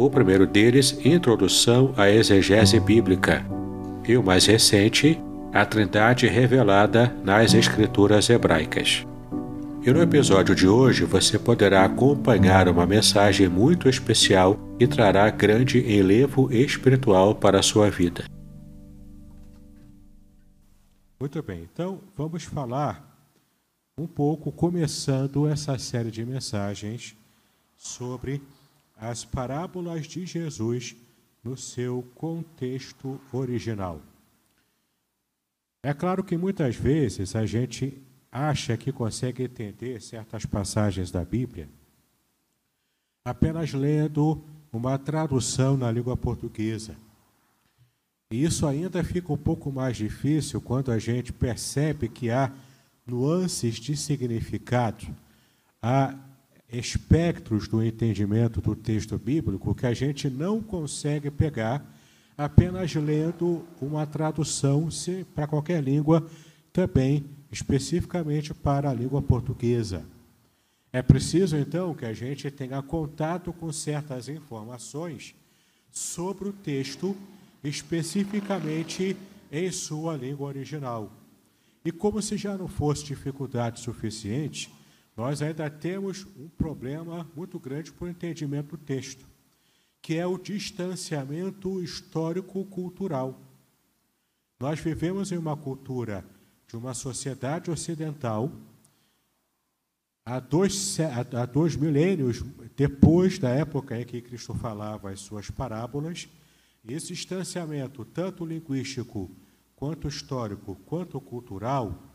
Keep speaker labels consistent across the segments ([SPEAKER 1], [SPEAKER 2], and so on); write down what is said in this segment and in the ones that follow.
[SPEAKER 1] o primeiro deles, Introdução à Exegese Bíblica, e o mais recente, A Trindade Revelada nas Escrituras Hebraicas. E no episódio de hoje você poderá acompanhar uma mensagem muito especial e trará grande enlevo espiritual para a sua vida. Muito bem, então vamos falar um pouco, começando essa série de mensagens sobre as parábolas de Jesus no seu contexto original. É claro que muitas vezes a gente acha que consegue entender certas passagens da Bíblia apenas lendo uma tradução na língua portuguesa. E isso ainda fica um pouco mais difícil quando a gente percebe que há nuances de significado, há espectros do entendimento do texto bíblico que a gente não consegue pegar apenas lendo uma tradução para qualquer língua, também especificamente para a língua portuguesa. É preciso, então, que a gente tenha contato com certas informações sobre o texto, especificamente em sua língua original. E como se já não fosse dificuldade suficiente, nós ainda temos um problema muito grande para o entendimento do texto, que é o distanciamento histórico-cultural. Nós vivemos em uma cultura de uma sociedade ocidental há dois, há dois milênios depois da época em que Cristo falava as suas parábolas, esse distanciamento, tanto linguístico, quanto histórico, quanto cultural,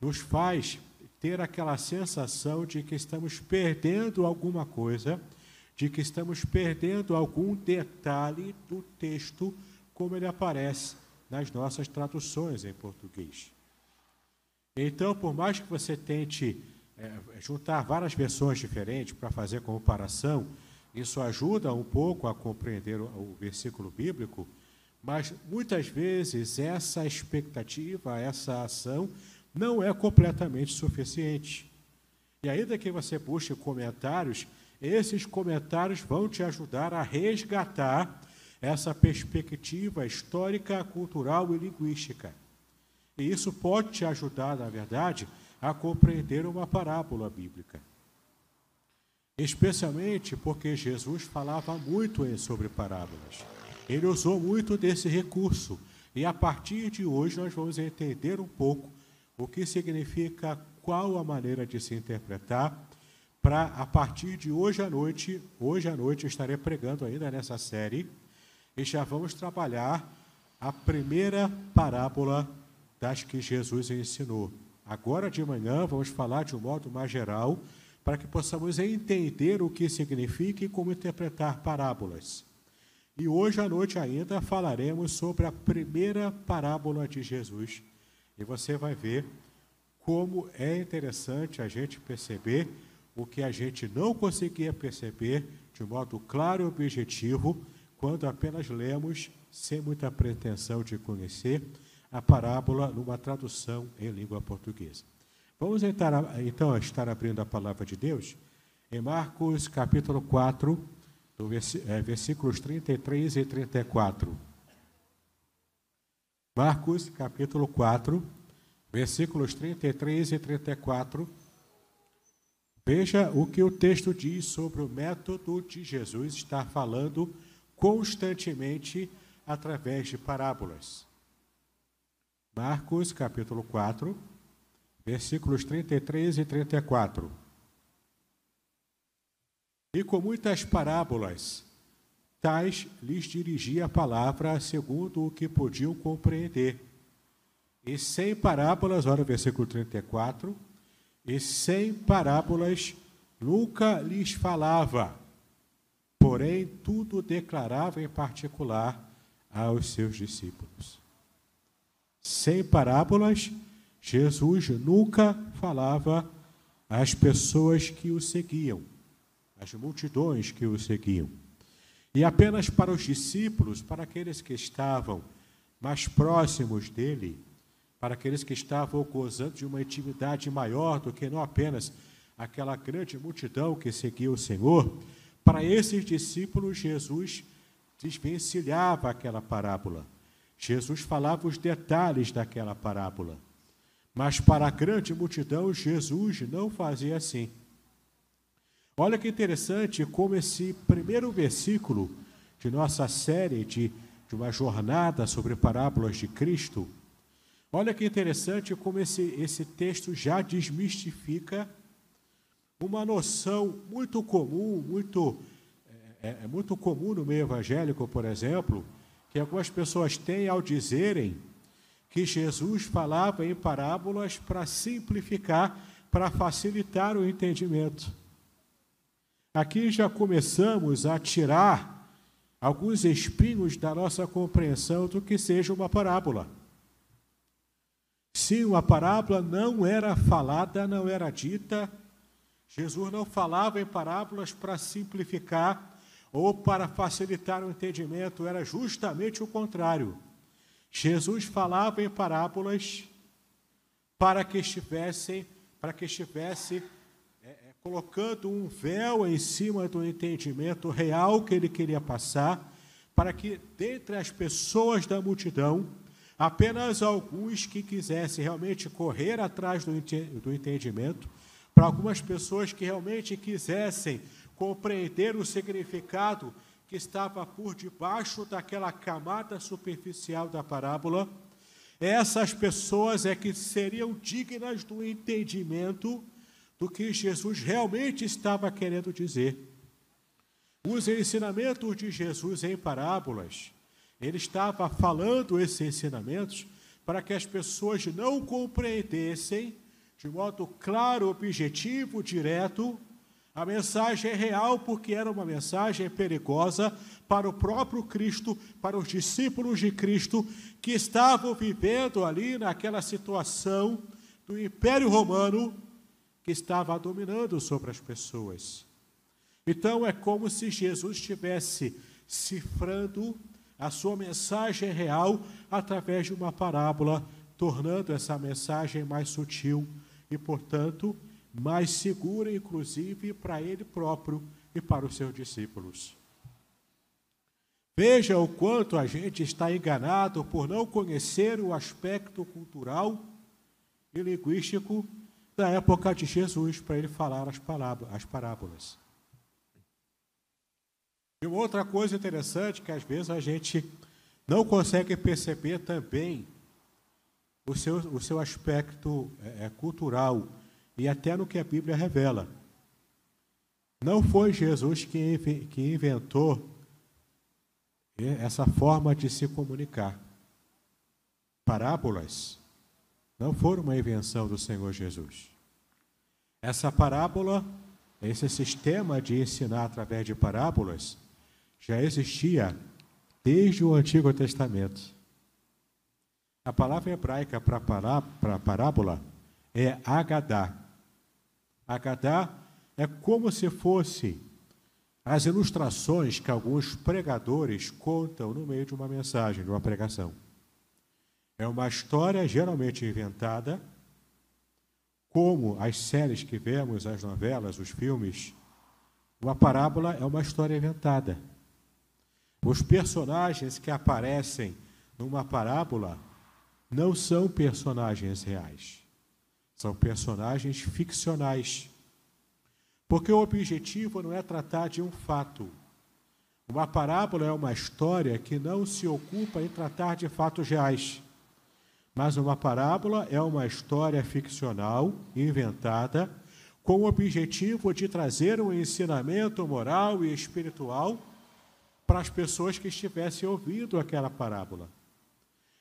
[SPEAKER 1] nos faz ter aquela sensação de que estamos perdendo alguma coisa, de que estamos perdendo algum detalhe do texto como ele aparece nas nossas traduções em português. Então, por mais que você tente é, juntar várias versões diferentes para fazer comparação, isso ajuda um pouco a compreender o, o versículo bíblico, mas muitas vezes essa expectativa, essa ação não é completamente suficiente. E ainda que você busque comentários, esses comentários vão te ajudar a resgatar essa perspectiva histórica, cultural e linguística. E isso pode te ajudar, na verdade, a compreender uma parábola bíblica. Especialmente porque Jesus falava muito sobre parábolas. Ele usou muito desse recurso. E a partir de hoje nós vamos entender um pouco o que significa qual a maneira de se interpretar, para a partir de hoje à noite, hoje à noite eu estarei pregando ainda nessa série, e já vamos trabalhar a primeira parábola das que Jesus ensinou. Agora de manhã vamos falar de um modo mais geral, para que possamos entender o que significa e como interpretar parábolas. E hoje à noite ainda falaremos sobre a primeira parábola de Jesus e você vai ver como é interessante a gente perceber o que a gente não conseguia perceber de modo claro e objetivo quando apenas lemos, sem muita pretensão de conhecer, a parábola numa tradução em língua portuguesa. Vamos então estar abrindo a palavra de Deus em Marcos capítulo 4, é, versículos 33 e 34. Marcos, capítulo 4, versículos 33 e 34. Veja o que o texto diz sobre o método de Jesus estar falando constantemente através de parábolas. Marcos, capítulo 4, versículos 33 e 34. E com muitas parábolas, tais lhes dirigia a palavra segundo o que podiam compreender. E sem parábolas, olha o versículo 34, e sem parábolas nunca lhes falava, porém tudo declarava em particular aos seus discípulos. Sem parábolas, Jesus nunca falava às pessoas que o seguiam, às multidões que o seguiam. E apenas para os discípulos, para aqueles que estavam mais próximos dele, para aqueles que estavam gozando de uma intimidade maior do que não apenas aquela grande multidão que seguia o Senhor, para esses discípulos, Jesus desvencilhava aquela parábola. Jesus falava os detalhes daquela parábola. Mas para a grande multidão, Jesus não fazia assim. Olha que interessante como esse primeiro versículo de nossa série de, de uma jornada sobre parábolas de Cristo, olha que interessante como esse, esse texto já desmistifica uma noção muito comum, muito, é, é, é muito comum no meio evangélico, por exemplo, que algumas pessoas têm ao dizerem que Jesus falava em parábolas para simplificar, para facilitar o entendimento. Aqui já começamos a tirar alguns espinhos da nossa compreensão do que seja uma parábola. Sim, uma parábola não era falada, não era dita. Jesus não falava em parábolas para simplificar ou para facilitar o entendimento, era justamente o contrário. Jesus falava em parábolas para que estivessem, para que estivesse colocando um véu em cima do entendimento real que ele queria passar, para que dentre as pessoas da multidão, apenas alguns que quisessem realmente correr atrás do, do entendimento, para algumas pessoas que realmente quisessem compreender o significado que estava por debaixo daquela camada superficial da parábola, essas pessoas é que seriam dignas do entendimento do que Jesus realmente estava querendo dizer. Os ensinamentos de Jesus em parábolas, ele estava falando esses ensinamentos para que as pessoas não compreendessem de modo claro, objetivo, direto, a mensagem é real porque era uma mensagem perigosa para o próprio Cristo, para os discípulos de Cristo que estavam vivendo ali naquela situação do Império Romano que estava dominando sobre as pessoas. Então é como se Jesus estivesse cifrando a sua mensagem real através de uma parábola, tornando essa mensagem mais sutil e, portanto, mais segura, inclusive, para ele próprio e para os seus discípulos. Veja o quanto a gente está enganado por não conhecer o aspecto cultural e linguístico da época de Jesus para ele falar as, palavras, as parábolas. E uma outra coisa interessante que às vezes a gente não consegue perceber também o seu, o seu aspecto é, é cultural e até no que a Bíblia revela. Não foi Jesus que, que inventou essa forma de se comunicar. Parábolas não foram uma invenção do Senhor Jesus. Essa parábola, esse sistema de ensinar através de parábolas, já existia desde o Antigo Testamento. A palavra hebraica para parábola é agadá. Agadá é como se fosse as ilustrações que alguns pregadores contam no meio de uma mensagem, de uma pregação. É uma história geralmente inventada, como as séries que vemos, as novelas, os filmes. Uma parábola é uma história inventada. Os personagens que aparecem numa parábola não são personagens reais. São personagens ficcionais. Porque o objetivo não é tratar de um fato. Uma parábola é uma história que não se ocupa em tratar de fatos reais, Mas uma parábola é uma história ficcional, inventada, com o objetivo de trazer um ensinamento moral e espiritual para as pessoas que estivessem ouvindo aquela parábola.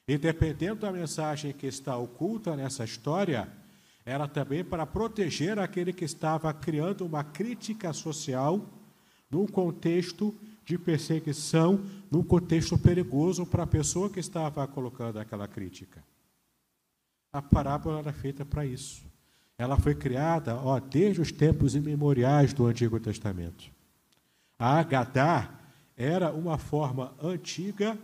[SPEAKER 1] E dependendo da mensagem que está oculta nessa história, era também para proteger aquele que estava criando uma crítica social num contexto de perseguição, num contexto perigoso para a pessoa que estava colocando aquela crítica. A parábola era feita para isso. Ela foi criada ó, desde os tempos imemoriais do Antigo Testamento. A Agadá era uma forma antiga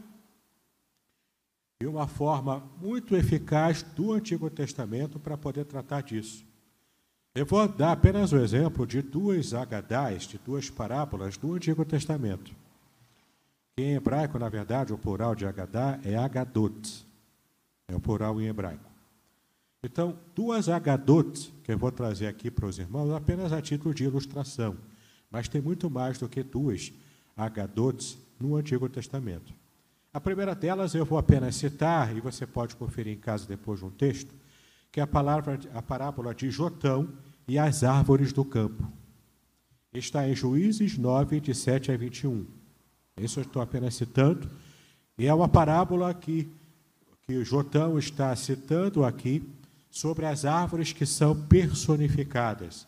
[SPEAKER 1] e uma forma muito eficaz do Antigo Testamento para poder tratar disso. Eu vou dar apenas um exemplo de duas agadás, de duas parábolas do Antigo Testamento. em hebraico, na verdade, o plural de agadá é agadot. É o plural em hebraico. Então, duas agadot, que eu vou trazer aqui para os irmãos, apenas a título de ilustração. Mas tem muito mais do que duas agadotes no Antigo Testamento. A primeira delas eu vou apenas citar, e você pode conferir em casa depois de um texto, que é a, palavra, a parábola de Jotão e as árvores do campo. Está em Juízes 9, de 7 a 21. Isso eu estou apenas citando. E é uma parábola que, que Jotão está citando aqui sobre as árvores que são personificadas.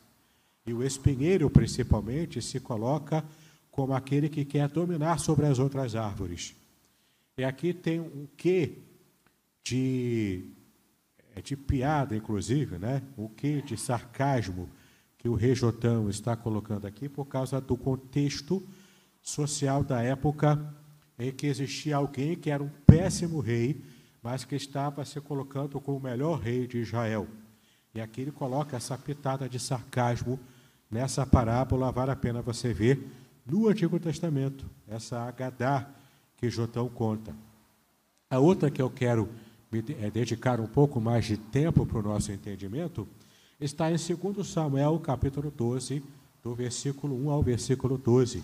[SPEAKER 1] E o espinheiro, principalmente, se coloca como aquele que quer dominar sobre as outras árvores. E aqui tem um quê de, é de piada, inclusive, né? um quê de sarcasmo que o rei Jotão está colocando aqui por causa do contexto social da época em que existia alguém que era um péssimo rei, mas que estava se colocando como o melhor rei de Israel. E aqui ele coloca essa pitada de sarcasmo nessa parábola, vale a pena você ver no Antigo Testamento, essa Agadá que Jotão conta. A outra que eu quero me é, dedicar um pouco mais de tempo para o nosso entendimento está em 2 Samuel, capítulo 12, do versículo 1 ao versículo 12.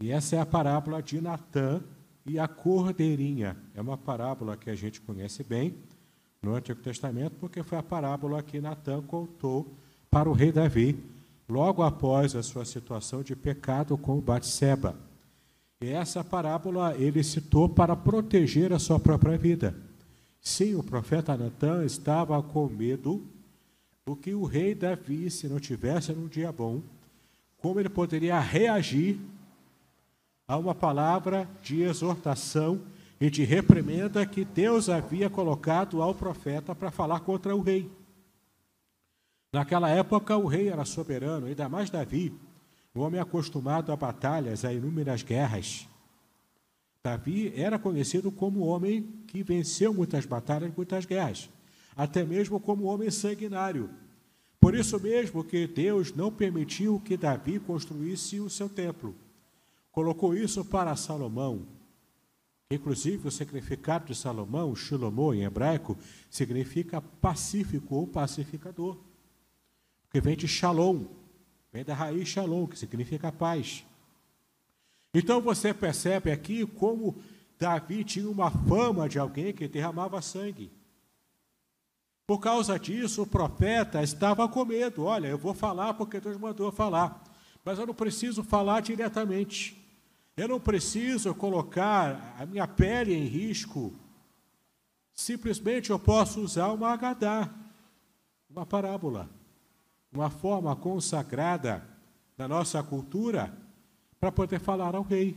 [SPEAKER 1] E essa é a parábola de Natã e a cordeirinha. É uma parábola que a gente conhece bem no Antigo Testamento, porque foi a parábola que Natã contou para o rei Davi logo após a sua situação de pecado com Batseba. E essa parábola ele citou para proteger a sua própria vida. Sim, o profeta Natan estava com medo do que o rei Davi, se não tivesse num dia bom, como ele poderia reagir a uma palavra de exortação e de reprimenda que Deus havia colocado ao profeta para falar contra o rei. Naquela época, o rei era soberano, ainda mais Davi, um homem acostumado a batalhas, a inúmeras guerras. Davi era conhecido como homem que venceu muitas batalhas, muitas guerras, até mesmo como homem sanguinário. Por isso mesmo que Deus não permitiu que Davi construísse o seu templo. Colocou isso para Salomão. Inclusive, o significado de Salomão, Shilomô em hebraico, significa pacífico ou pacificador que vem de Shalom, vem da raiz Shalom, que significa paz. Então você percebe aqui como Davi tinha uma fama de alguém que derramava sangue. Por causa disso, o profeta estava com medo. Olha, eu vou falar porque Deus mandou falar, mas eu não preciso falar diretamente. Eu não preciso colocar a minha pele em risco. Simplesmente eu posso usar uma agadá, uma parábola uma forma consagrada da nossa cultura para poder falar ao rei.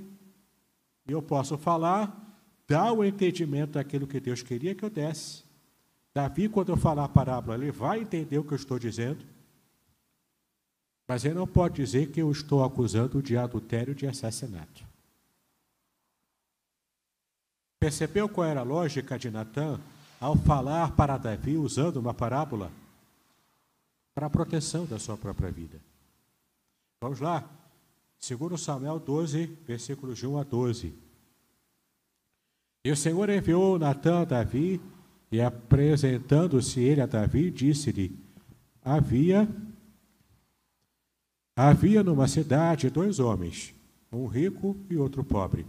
[SPEAKER 1] E eu posso falar, dar o entendimento daquilo que Deus queria que eu desse. Davi, quando eu falar a parábola, ele vai entender o que eu estou dizendo. Mas ele não pode dizer que eu estou acusando de adultério de assassinato. Percebeu qual era a lógica de Natan ao falar para Davi usando uma parábola? para a proteção da sua própria vida. Vamos lá. Segundo Samuel 12, versículos de 1 a 12. E o Senhor enviou Natã a Davi, e apresentando-se ele a Davi, disse-lhe: Havia havia numa cidade dois homens, um rico e outro pobre.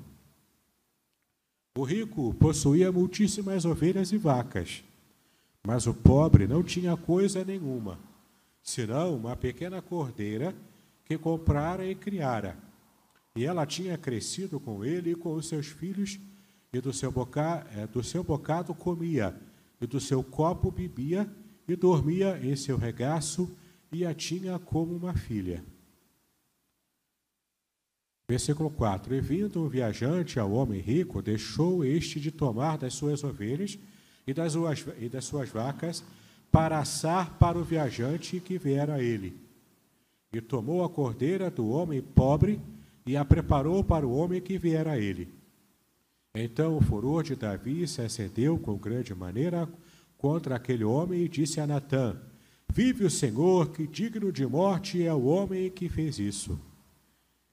[SPEAKER 1] O rico possuía muitíssimas ovelhas e vacas, Mas o pobre não tinha coisa nenhuma, senão uma pequena cordeira que comprara e criara. E ela tinha crescido com ele e com os seus filhos, e do seu, boca, é, do seu bocado comia, e do seu copo bebia, e dormia em seu regaço, e a tinha como uma filha. Versículo 4: E vindo um viajante ao homem rico, deixou este de tomar das suas ovelhas e das suas, e das suas vacas, para assar para o viajante que viera a ele. E tomou a cordeira do homem pobre e a preparou para o homem que viera a ele. Então o furor de Davi se acendeu com grande maneira contra aquele homem e disse a Natã: Vive o Senhor, que digno de morte é o homem que fez isso.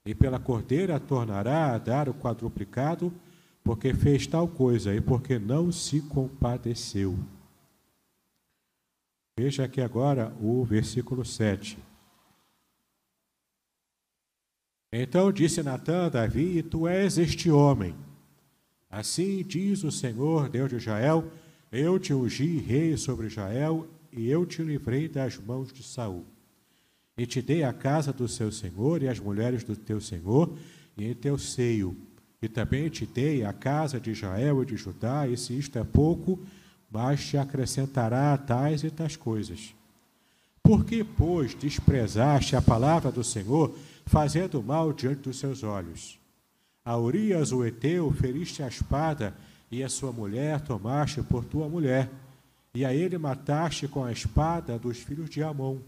[SPEAKER 1] E pela cordeira tornará a dar o quadruplicado, porque fez tal coisa e porque não se compadeceu. Veja aqui agora o versículo 7. Então disse Natã a Davi: Tu és este homem. Assim diz o Senhor, Deus de Israel: Eu te ungi rei sobre Israel e eu te livrei das mãos de Saul. E te dei a casa do seu senhor e as mulheres do teu senhor e em teu seio. E também te dei a casa de Israel e de Judá, e se isto é pouco, mas te acrescentará tais e tais coisas. Por que, pois, desprezaste a palavra do Senhor, fazendo mal diante dos seus olhos? A Urias, o Eteu, feriste a espada, e a sua mulher tomaste por tua mulher e a ele mataste com a espada dos filhos de Amon.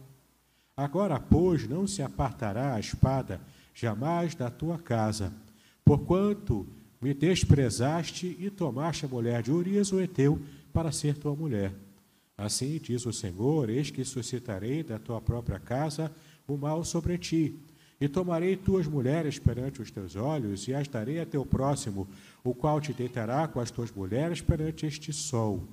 [SPEAKER 1] Agora, pois, não se apartará a espada jamais da tua casa, porquanto me desprezaste e tomaste a mulher de Urias, o Eteu, para ser tua mulher. Assim diz o Senhor: Eis que suscitarei da tua própria casa o mal sobre ti, e tomarei tuas mulheres perante os teus olhos, e as darei a teu próximo, o qual te deitará com as tuas mulheres perante este sol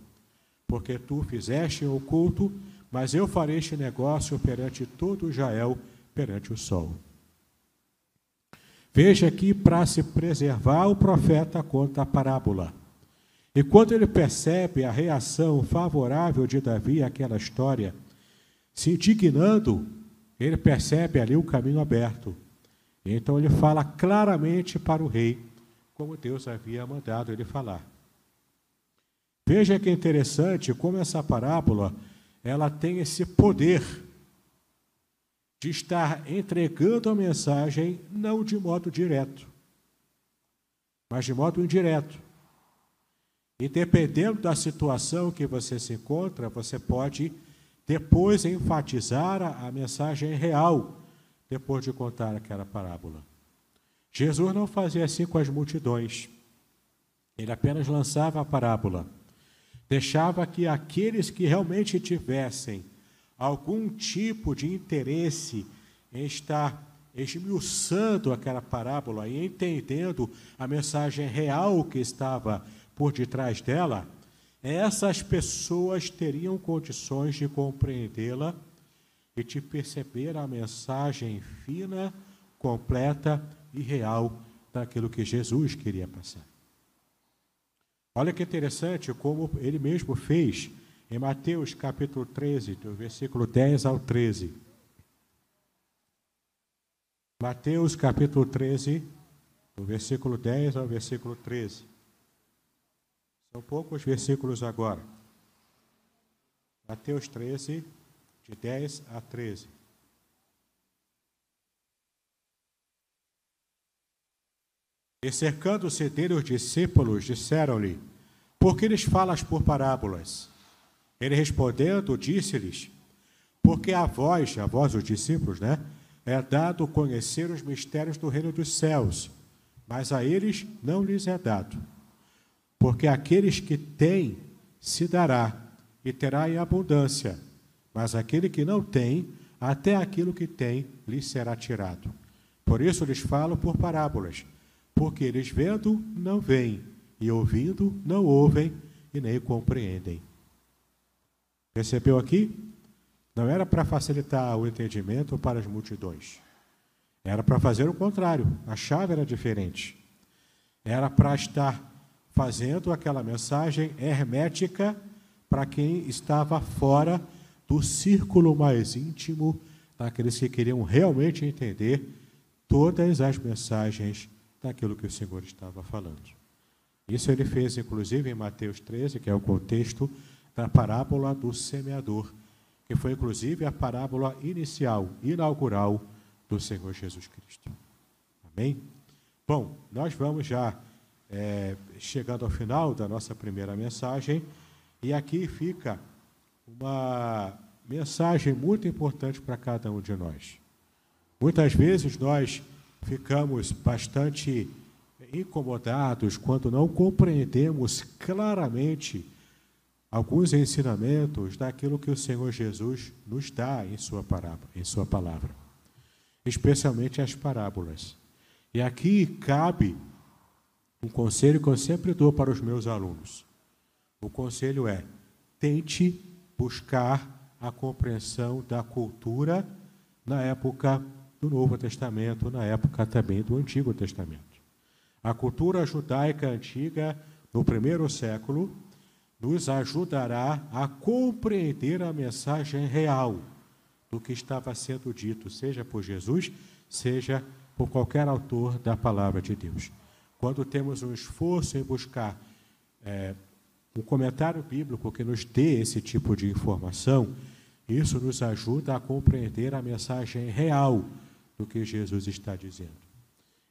[SPEAKER 1] porque tu fizeste oculto, mas eu farei este negócio perante todo Israel, perante o sol. Veja aqui para se preservar o profeta contra a parábola. E quando ele percebe a reação favorável de Davi àquela história, se indignando, ele percebe ali o caminho aberto. Então ele fala claramente para o rei, como Deus havia mandado ele falar. Veja que interessante como essa parábola ela tem esse poder de estar entregando a mensagem não de modo direto, mas de modo indireto. E dependendo da situação que você se encontra, você pode depois enfatizar a, mensagem real, depois de contar aquela parábola. Jesus não fazia assim com as multidões. Ele apenas lançava a parábola deixava que aqueles que realmente tivessem algum tipo de interesse em estar esmiuçando aquela parábola e entendendo a mensagem real que estava por detrás dela, essas pessoas teriam condições de compreendê-la e de perceber a mensagem fina, completa e real daquilo que Jesus queria passar. Olha que interessante como ele mesmo fez em Mateus capítulo 13, do versículo 10 ao 13. Mateus capítulo 13, do versículo 10 ao versículo 13. São poucos versículos agora. Mateus 13, de 10 a 13. E cercando-se dele os discípulos, disseram-lhe: Por que lhes falas por parábolas? Ele respondendo, disse-lhes: Porque a vós, a vós os discípulos, né, é dado conhecer os mistérios do reino dos céus, mas a eles não lhes é dado. Porque aqueles que têm se dará e terá em abundância, mas aquele que não tem, até aquilo que tem lhe será tirado. Por isso lhes falo por parábolas porque eles vendo não veem, e ouvindo não ouvem e nem compreendem. Percebeu aqui? Não era para facilitar o entendimento para as multidões. Era para fazer o contrário. A chave era diferente. Era para estar fazendo aquela mensagem hermética para quem estava fora do círculo mais íntimo daqueles que queriam realmente entender todas as mensagens daquilo que o Senhor estava falando. Isso ele fez, inclusive, em Mateus 13, que é o contexto da parábola do semeador, que foi, inclusive, a parábola inicial, inaugural do Senhor Jesus Cristo. Amém? Bom, nós vamos já é, chegando ao final da nossa primeira mensagem, e aqui fica uma mensagem muito importante para cada um de nós. Muitas vezes nós ficamos bastante incomodados quando não compreendemos claramente alguns ensinamentos daquilo que o Senhor Jesus nos dá em sua parábola, em sua palavra, especialmente as parábolas. E aqui cabe um conselho que eu sempre dou para os meus alunos. O conselho é: tente buscar a compreensão da cultura na época do Novo Testamento, na época também do Antigo Testamento. A cultura judaica antiga, no primeiro século, nos ajudará a compreender a mensagem real do que estava sendo dito, seja por Jesus, seja por qualquer autor da palavra de Deus. Quando temos um esforço em buscar é, um comentário bíblico que nos dê esse tipo de informação, isso nos ajuda a compreender a mensagem real do que Jesus está dizendo.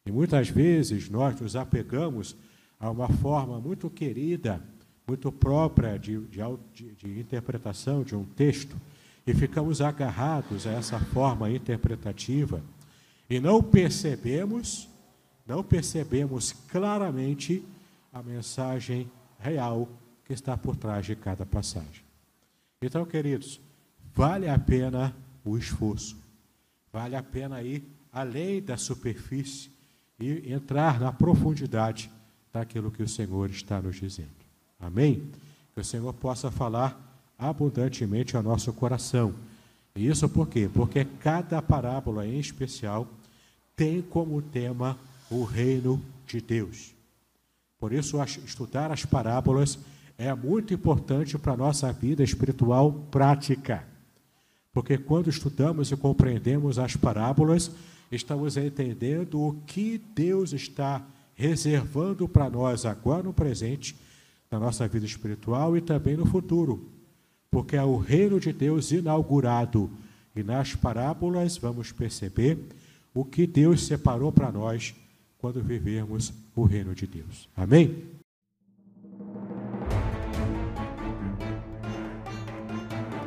[SPEAKER 1] E muitas vezes nós nos apegamos a uma forma muito querida, muito própria de, de, de interpretação de um texto e ficamos agarrados a essa forma interpretativa e não percebemos, não percebemos claramente a mensagem real que está por trás de cada passagem. Então, queridos, vale a pena o esforço, vale a pena ir além da superfície e entrar na profundidade daquilo que o Senhor está nos dizendo. Amém? Que o Senhor possa falar abundantemente ao nosso coração. E isso por quê? Porque cada parábola em especial tem como tema o reino de Deus. Por isso, estudar as parábolas é muito importante para a nossa vida espiritual prática. Porque quando estudamos e compreendemos as parábolas, estamos entendendo o que Deus está reservando para nós agora no presente, na nossa vida espiritual e também no futuro. Porque é o reino de Deus inaugurado. E nas parábolas vamos perceber o que Deus separou para nós quando vivermos o reino de Deus. Amém?